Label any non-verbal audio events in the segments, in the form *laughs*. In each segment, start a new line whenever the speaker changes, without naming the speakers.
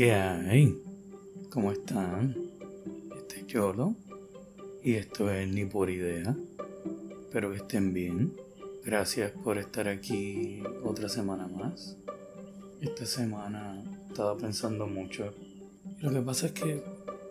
que hay? ¿Cómo están? Este es Yolo y esto es Ni por Idea. Espero que estén bien. Gracias por estar aquí otra semana más. Esta semana he estado pensando mucho. Lo que pasa es que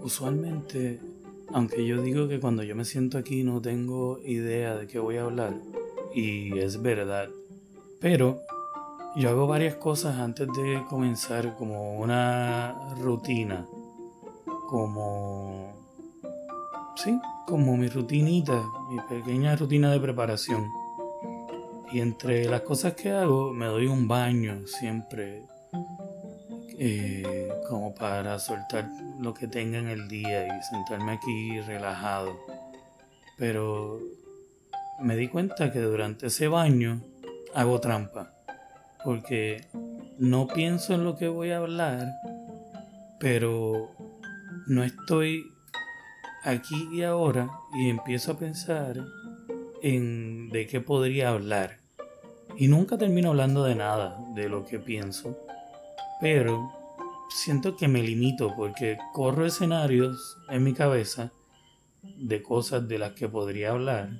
usualmente, aunque yo digo que cuando yo me siento aquí no tengo idea de qué voy a hablar, y es verdad, pero yo hago varias cosas antes de comenzar, como una rutina, como... Sí, como mi rutinita, mi pequeña rutina de preparación. Y entre las cosas que hago, me doy un baño siempre, eh, como para soltar lo que tenga en el día y sentarme aquí relajado. Pero me di cuenta que durante ese baño hago trampa porque no pienso en lo que voy a hablar, pero no estoy aquí y ahora y empiezo a pensar en de qué podría hablar. Y nunca termino hablando de nada de lo que pienso, pero siento que me limito porque corro escenarios en mi cabeza de cosas de las que podría hablar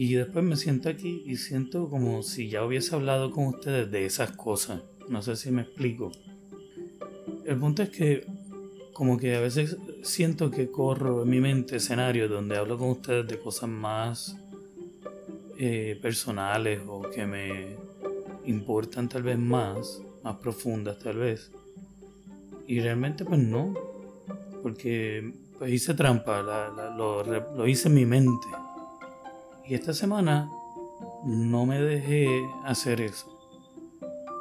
y después me siento aquí y siento como si ya hubiese hablado con ustedes de esas cosas. No sé si me explico. El punto es que como que a veces siento que corro en mi mente escenarios donde hablo con ustedes de cosas más eh, personales o que me importan tal vez más, más profundas tal vez. Y realmente pues no, porque pues hice trampa, lo, lo hice en mi mente y esta semana no me dejé hacer eso.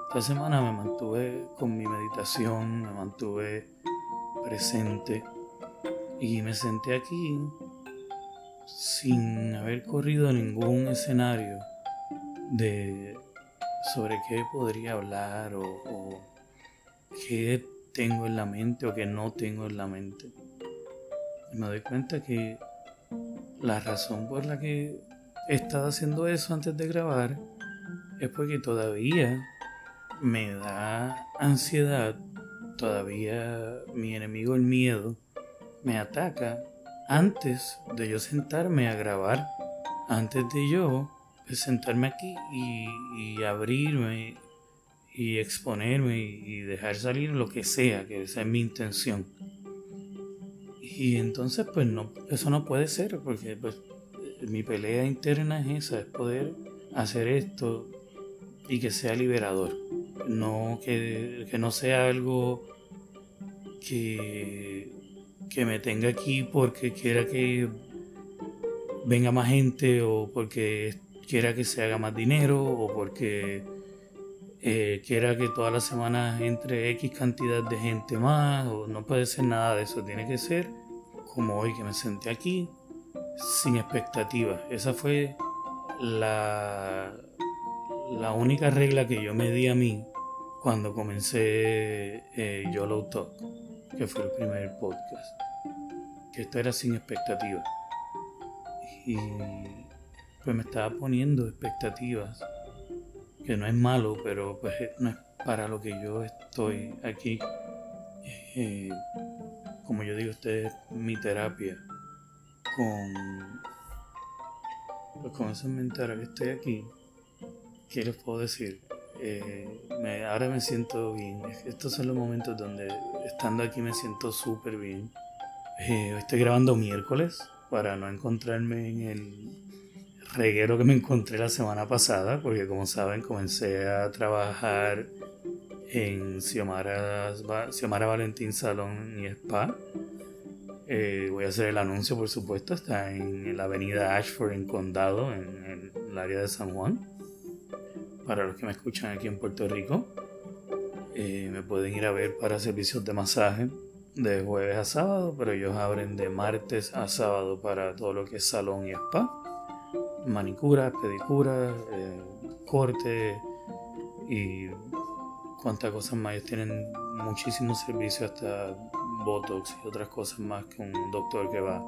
Esta semana me mantuve con mi meditación, me mantuve presente y me senté aquí sin haber corrido ningún escenario de sobre qué podría hablar o, qué tengo en la mente o qué no tengo en la mente. Me doy cuenta que la razón por la que estado haciendo eso antes de grabar es porque todavía me da ansiedad, todavía mi enemigo el miedo me ataca antes de yo sentarme a grabar, antes de yo sentarme aquí y, abrirme y exponerme y dejar salir lo que sea, que esa es mi intención. Y entonces pues no, eso no puede ser porque pues mi pelea interna es esa, es poder hacer esto y que sea liberador. No que, no sea algo que, que me tenga aquí porque quiera que venga más gente o porque quiera que se haga más dinero o porque eh, quiera que todas las semanas entre X cantidad de gente más o no puede ser nada de eso, tiene que ser como hoy que me senté aquí sin expectativas. Esa fue la, la única regla que yo me di a mí cuando comencé eh, YOLO Talk, que fue el primer podcast. Que esto era sin expectativas. Y pues me estaba poniendo expectativas, que no es malo, pero pues no es para lo que yo estoy aquí. Eh, como yo digo, usted es mi terapia con, pues con esa mente que estoy aquí, ¿qué les puedo decir? Eh, ahora me siento bien. Estos son los momentos donde estando aquí me siento súper bien. Eh, estoy grabando miércoles para no encontrarme en el reguero que me encontré la semana pasada, porque como saben comencé a trabajar en Xiomara, Xiomara Valentín Salón y Spa eh, voy a hacer el anuncio, por supuesto. Está en la avenida Ashford, en Condado, en, el área de San Juan. Para los que me escuchan aquí en Puerto Rico, eh, me pueden ir a ver para servicios de masaje de jueves a sábado, pero ellos abren de martes a sábado para todo lo que es salón y spa, manicura, pedicura, eh, corte y cuántas cosas más. Tienen muchísimos servicios hasta Botox y otras cosas más que un doctor que va.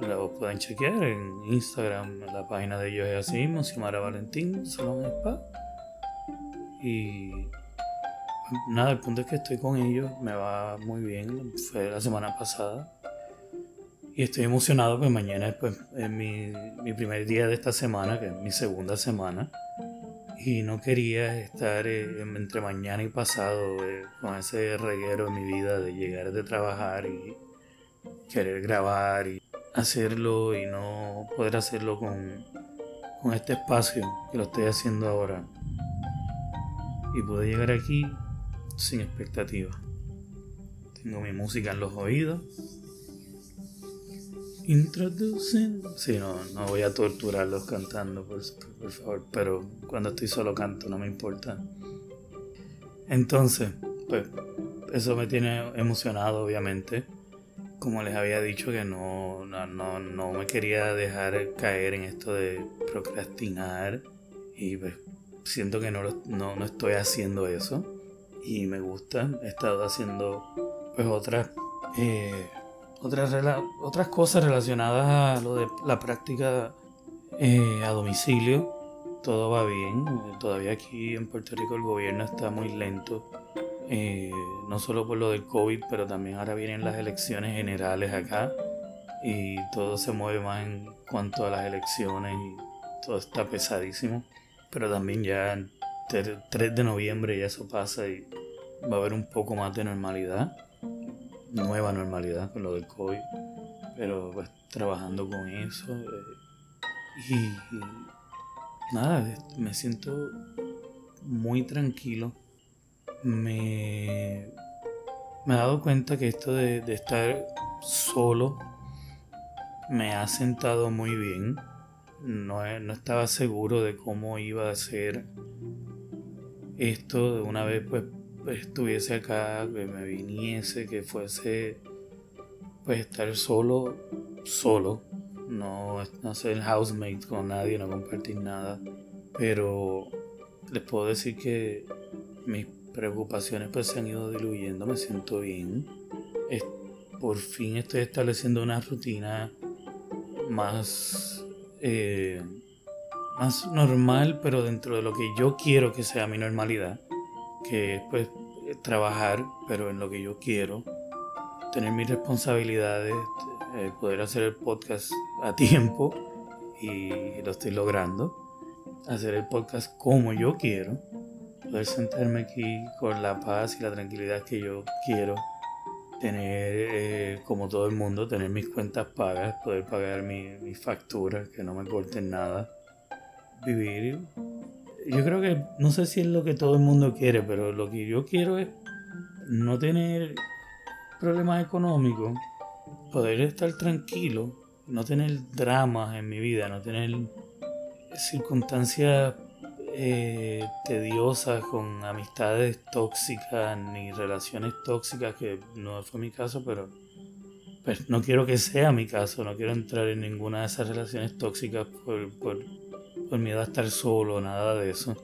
Lo pueden chequear en Instagram, la página de ellos es así mismo, Xiomara Valentín, Salón Spa. Y nada, el punto es que estoy con ellos, me va muy bien, fue la semana pasada. Y estoy emocionado, pues mañana pues, es mi, mi primer día de esta semana, que es mi segunda semana. Y no quería estar eh, entre mañana y pasado eh, con ese reguero en mi vida de llegar de trabajar y querer grabar y hacerlo y no poder hacerlo con, con este espacio que lo estoy haciendo ahora. Y poder llegar aquí sin expectativa. Tengo mi música en los oídos Introducen. Sí, no, no voy a torturarlos cantando, por, por favor, pero cuando estoy solo canto, no me importa. Entonces, pues, eso me tiene emocionado, obviamente. Como les había dicho, que no, no, no, me quería dejar caer en esto de procrastinar. Y pues, siento que no, no, no estoy haciendo eso. Y me gusta. He estado haciendo, pues, otras. Eh, otras, otras cosas relacionadas a lo de la práctica eh, a domicilio, todo va bien. Todavía aquí en Puerto Rico el gobierno está muy lento, eh, no solo por lo del COVID, pero también ahora vienen las elecciones generales acá y todo se mueve más en cuanto a las elecciones y todo está pesadísimo. Pero también ya el 3 de noviembre ya eso pasa y va a haber un poco más de normalidad nueva normalidad con lo del COVID, pero pues trabajando con eso. Eh, y, nada, me siento muy tranquilo. Me, me he dado cuenta que esto de, de estar solo me ha sentado muy bien. No, no, estaba seguro de cómo iba a ser esto de una vez pues estuviese acá, que me viniese, que fuese pues estar solo, solo, no, no ser housemate con nadie, no compartir nada, pero les puedo decir que mis preocupaciones pues se han ido diluyendo, me siento bien, por fin estoy estableciendo una rutina más eh, más normal, pero dentro de lo que yo quiero que sea mi normalidad que es pues trabajar, pero en lo que yo quiero, tener mis responsabilidades, poder hacer el podcast a *laughs* tiempo y lo estoy logrando, hacer el podcast como yo quiero, poder sentarme aquí con la paz y la tranquilidad que yo quiero, tener eh, como todo el mundo, tener mis cuentas pagas, poder pagar mis facturas, que no me corten nada, vivir yo creo que no sé si es lo que todo el mundo quiere, pero lo que yo quiero es no tener problemas económicos, poder estar tranquilo, no tener dramas en mi vida, no tener circunstancias eh, tediosas con amistades tóxicas ni relaciones tóxicas, que no fue mi caso, pero pues no quiero que sea mi caso, no quiero entrar en ninguna de esas relaciones tóxicas por, por por miedo a estar solo, nada de eso.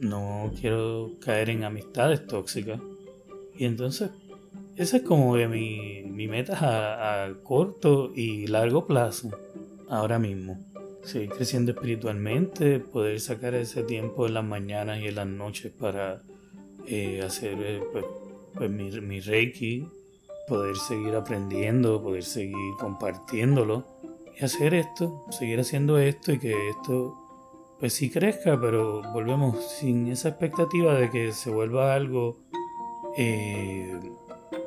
No quiero caer en amistades tóxicas. Y entonces, esa es como mi, meta a, corto y largo plazo, ahora mismo. Seguir creciendo espiritualmente, poder sacar ese tiempo en las mañanas y en las noches para eh, hacer eh, pues, pues mi, mi reiki, poder seguir aprendiendo, poder seguir compartiéndolo hacer esto, seguir haciendo esto y que esto pues sí crezca, pero volvemos sin esa expectativa de que se vuelva algo eh,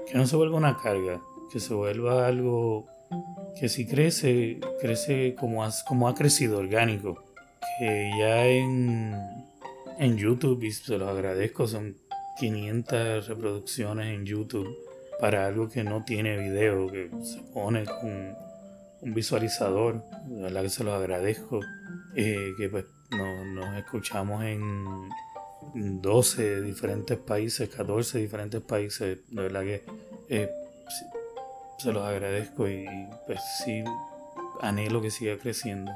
que no se vuelva una carga, que se vuelva algo que si crece, crece como, como ha crecido, orgánico. Que ya en, en YouTube, y se los agradezco, son 500 reproducciones en YouTube para algo que no tiene video, que se pone con un visualizador, la verdad que se los agradezco, eh, que pues nos escuchamos en 12 diferentes países, 14 diferentes países, de verdad que eh, se los agradezco y pues sí anhelo que siga creciendo,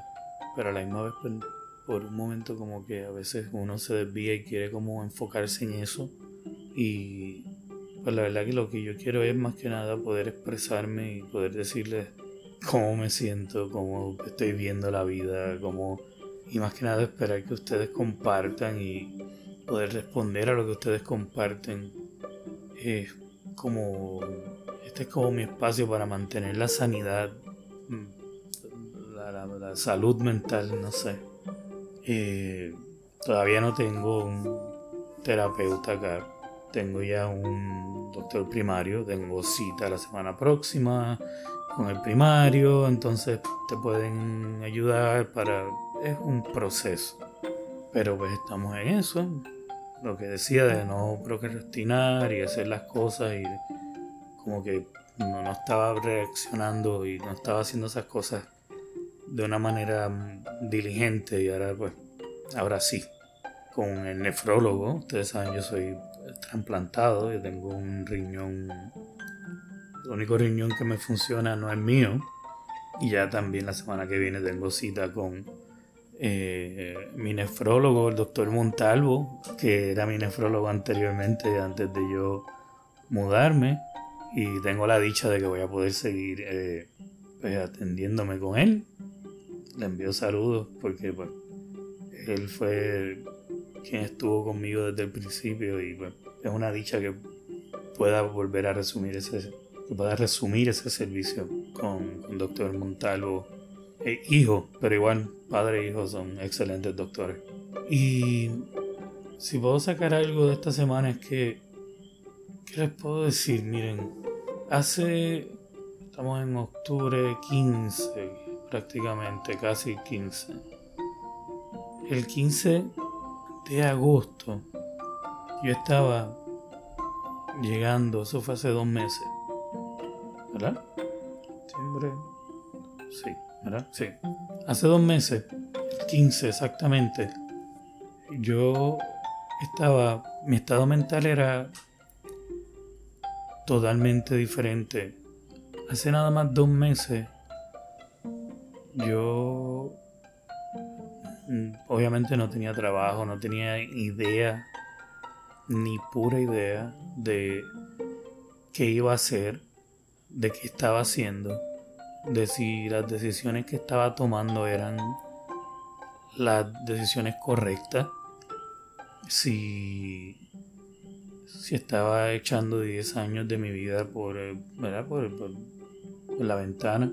pero a la misma vez pues, por un momento como que a veces uno se desvía y quiere como enfocarse en eso y pues la verdad que lo que yo quiero es más que nada poder expresarme y poder decirles cómo me siento, cómo estoy viendo la vida, cómo... Y más que nada esperar que ustedes compartan y poder responder a lo que ustedes comparten. Es como, este es como mi espacio para mantener la sanidad, mm, la, salud mental, no sé. Eh, todavía no tengo un terapeuta acá. Tengo ya un doctor primario, tengo cita la semana próxima con el primario, entonces te pueden ayudar para... Es un proceso, pero pues estamos en eso, lo que decía de no procrastinar y hacer las cosas y como que no, no estaba reaccionando y no estaba haciendo esas cosas de una manera diligente y ahora pues, ahora sí, con el nefrólogo, ustedes saben, yo soy trasplantado, yo tengo un riñón el único riñón que me funciona no es mío. Y ya también la semana que viene tengo cita con eh, mi nefrólogo, el doctor Montalvo, que era mi nefrólogo anteriormente, antes de yo mudarme. Y tengo la dicha de que voy a poder seguir eh, pues, atendiéndome con él. Le envío saludos porque pues, él fue quien estuvo conmigo desde el principio y pues, es una dicha que pueda volver a resumir ese, que pueda resumir ese servicio con, con doctor Montalvo. E hijo, pero igual padre e hijo son excelentes doctores. Y si puedo sacar algo de esta semana es que, ¿qué les puedo decir? Miren, hace, estamos en octubre 15, prácticamente, casi 15. El 15 de agosto yo estaba llegando, eso fue hace dos meses, ¿verdad? Septiembre. Sí, ¿verdad? Sí. Hace dos meses, 15 exactamente, yo estaba, mi estado mental era totalmente diferente. Hace nada más dos meses, yo mm, obviamente no tenía trabajo, no tenía idea, ni pura idea de qué iba a hacer de qué estaba haciendo, de si las decisiones que estaba tomando eran las decisiones correctas, si, si estaba echando 10 años de mi vida por, ¿verdad? por, la ventana,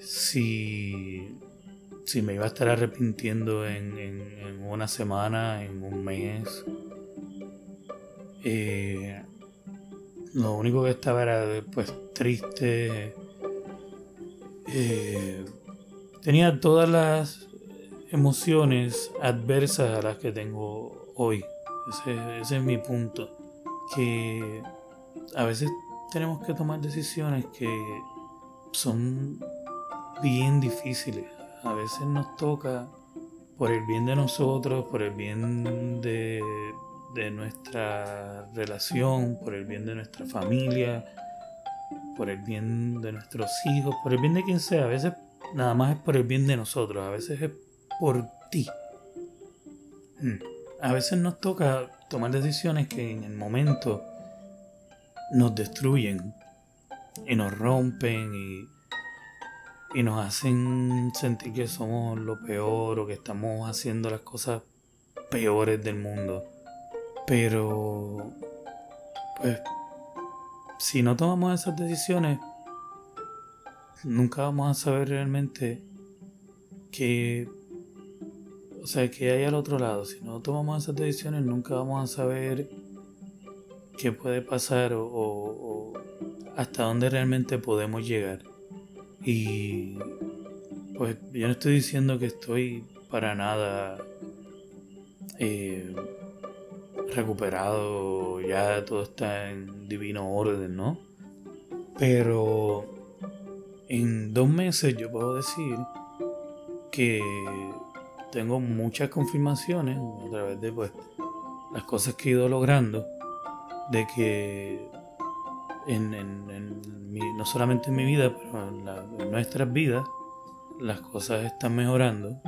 si, si me iba a estar arrepintiendo en, en, una semana, en un mes. Eh, lo único que estaba era pues triste. Eh, tenía todas las emociones adversas a las que tengo hoy. Ese, ese, es mi punto. Que a veces tenemos que tomar decisiones que son bien difíciles. A veces nos toca por el bien de nosotros, por el bien de, de nuestra relación, por el bien de nuestra familia, por el bien de nuestros hijos, por el bien de quien sea. A veces nada más es por el bien de nosotros, a veces es por ti. Hmm. A veces nos toca tomar decisiones que en el momento nos destruyen y nos rompen y, y nos hacen sentir que somos lo peor o que estamos haciendo las cosas peores del mundo. Pero, pues, si no tomamos esas decisiones, nunca vamos a saber realmente qué, o sea, qué hay al otro lado. Si no tomamos esas decisiones, nunca vamos a saber qué puede pasar o, o hasta dónde realmente podemos llegar. Y, pues, yo no estoy diciendo que estoy para nada eh, recuperado, ya todo está en divino orden, ¿no? Pero en dos meses yo puedo decir que tengo muchas confirmaciones a través de pues, las cosas que he ido logrando, de que en, no solamente en mi vida, pero en, en nuestras vidas, las cosas están mejorando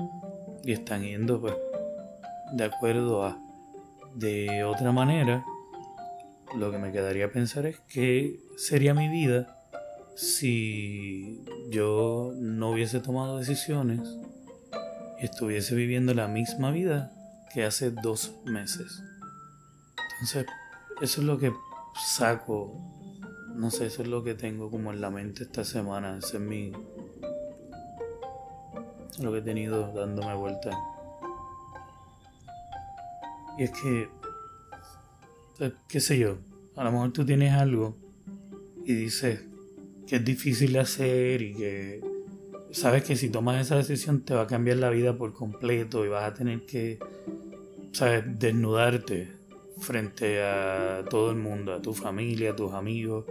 y están yendo pues de acuerdo a de otra manera, lo que me quedaría pensar es qué sería mi vida si yo no hubiese tomado decisiones y estuviese viviendo la misma vida que hace dos meses. Entonces, eso es lo que saco, no sé, eso es lo que tengo como en la mente esta semana, ese es mi... lo que he tenido dándome vuelta. Y es que, qué sé yo, a lo mejor tú tienes algo y dices que es difícil de hacer y que sabes que si tomas esa decisión te va a cambiar la vida por completo y vas a tener que, sabes, desnudarte frente a todo el mundo, a tu familia, a tus amigos.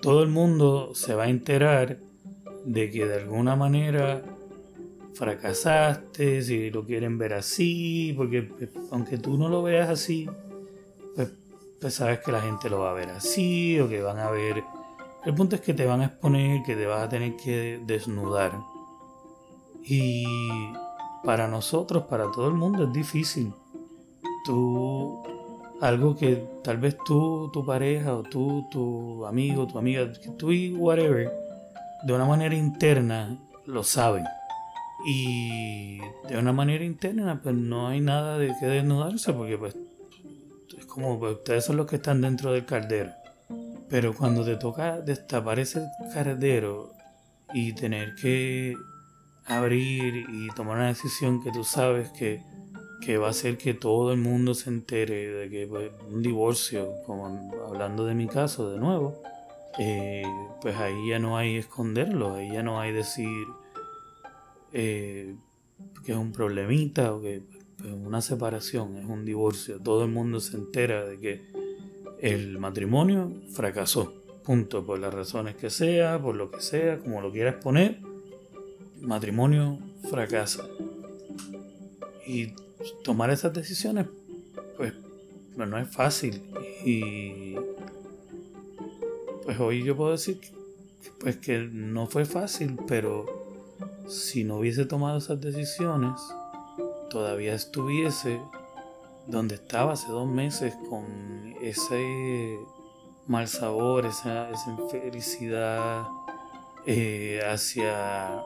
Todo el mundo se va a enterar de que de alguna manera fracasaste, si lo quieren ver así, porque pues, aunque tú no lo veas así, pues, pues, sabes que la gente lo va a ver así, o que van a ver... El punto es que te van a exponer, que te vas a tener que desnudar. Y para nosotros, para todo el mundo es difícil. Tú, algo que tal vez tú, tu pareja, o tú, tu amigo, tu amiga, tú y whatever, de una manera interna lo saben y de una manera interna, pues no hay nada de que desnudarse, porque pues es como pues, ustedes son los que están dentro del caldero. Pero cuando te toca destapar ese caldero y tener que abrir y tomar una decisión que tú sabes que, que va a hacer que todo el mundo se entere de que pues, un divorcio, como hablando de mi caso de nuevo, eh, pues ahí ya no hay esconderlo, ahí ya no hay decir eh, que es un problemita o que es pues, una separación, es un divorcio. Todo el mundo se entera de que el matrimonio fracasó. Punto, por las razones que sea, por lo que sea, como lo quieras poner, matrimonio fracasa. Y tomar esas decisiones, pues, pues no es fácil. Y pues hoy yo puedo decir pues que no fue fácil, pero si no hubiese tomado esas decisiones, todavía estuviese donde estaba hace dos meses con ese mal sabor, esa, infelicidad eh, hacia,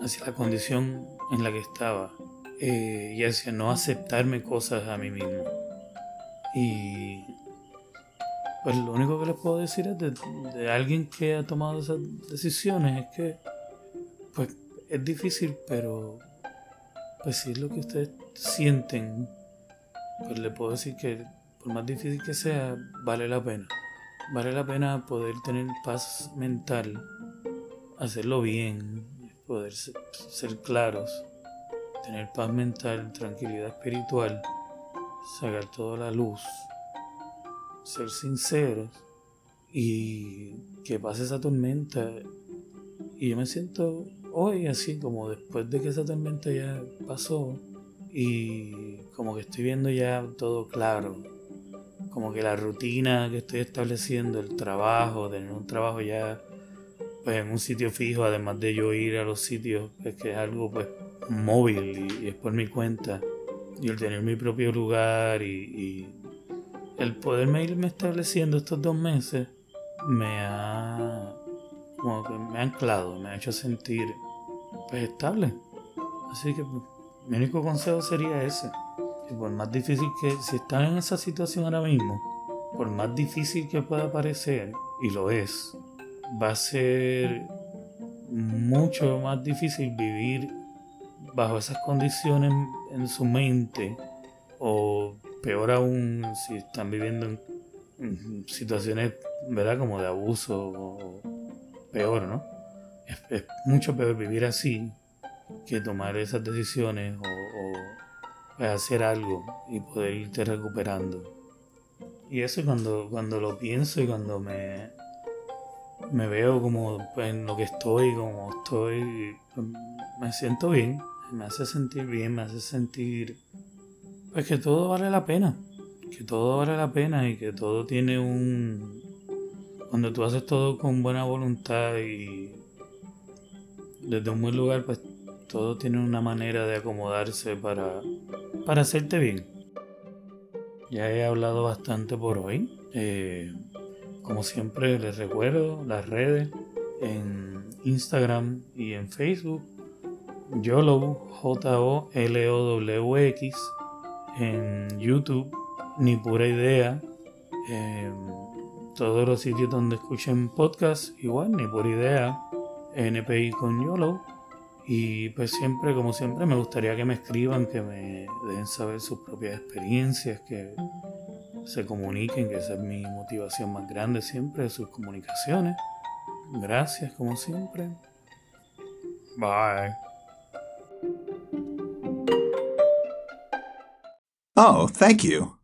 hacia la condición en la que estaba eh, y hacia no aceptarme cosas a mí mismo. Y pues lo único que les puedo decir es de, de alguien que ha tomado esas decisiones es que pues es difícil, pero pues si es lo que ustedes sienten, pues le puedo decir que por más difícil que sea, vale la pena. Vale la pena poder tener paz mental, hacerlo bien, poder ser, claros, tener paz mental, tranquilidad espiritual, sacar toda la luz, ser sinceros y que pase esa tormenta. Y yo me siento hoy así como después de que esa tormenta ya pasó y como que estoy viendo ya todo claro, como que la rutina que estoy estableciendo, el trabajo, tener un trabajo ya pues en un sitio fijo, además de yo ir a los sitios, pues que es algo pues móvil y, es por mi cuenta, y el tener mi propio lugar y, y el poderme irme estableciendo estos dos meses me ha como que me ha anclado, me ha hecho sentir pues estable. Así que mi único consejo sería ese. Que por más difícil que, si están en esa situación ahora mismo, por más difícil que pueda parecer, y lo es, va a ser mucho más difícil vivir bajo esas condiciones en su mente o peor aún si están viviendo en, situaciones verdad como de abuso o peor no es, mucho peor vivir así que tomar esas decisiones o, hacer algo y poder irte recuperando. Y eso cuando, cuando lo pienso y cuando me, me veo como en lo que estoy, como estoy, me siento bien, me hace sentir bien, me hace sentir pues que todo vale la pena, que todo vale la pena y que todo tiene un... Cuando tú haces todo con buena voluntad y desde un buen lugar, pues todo tiene una manera de acomodarse para, para hacerte bien. Ya he hablado bastante por hoy. Eh, como siempre les recuerdo las redes en Instagram y en Facebook. YOLO, J-O-L-O-W-X. en YouTube, Ni Pura Idea, todos los sitios donde escuchen podcast, igual, Ni Pura Idea, NPI con YOLO. Y pues siempre, como siempre, me gustaría que me escriban, que me dejen saber sus propias experiencias, que se comuniquen, que esa es mi motivación más grande siempre, sus comunicaciones. Gracias, como siempre. Bye.
Oh, thank you.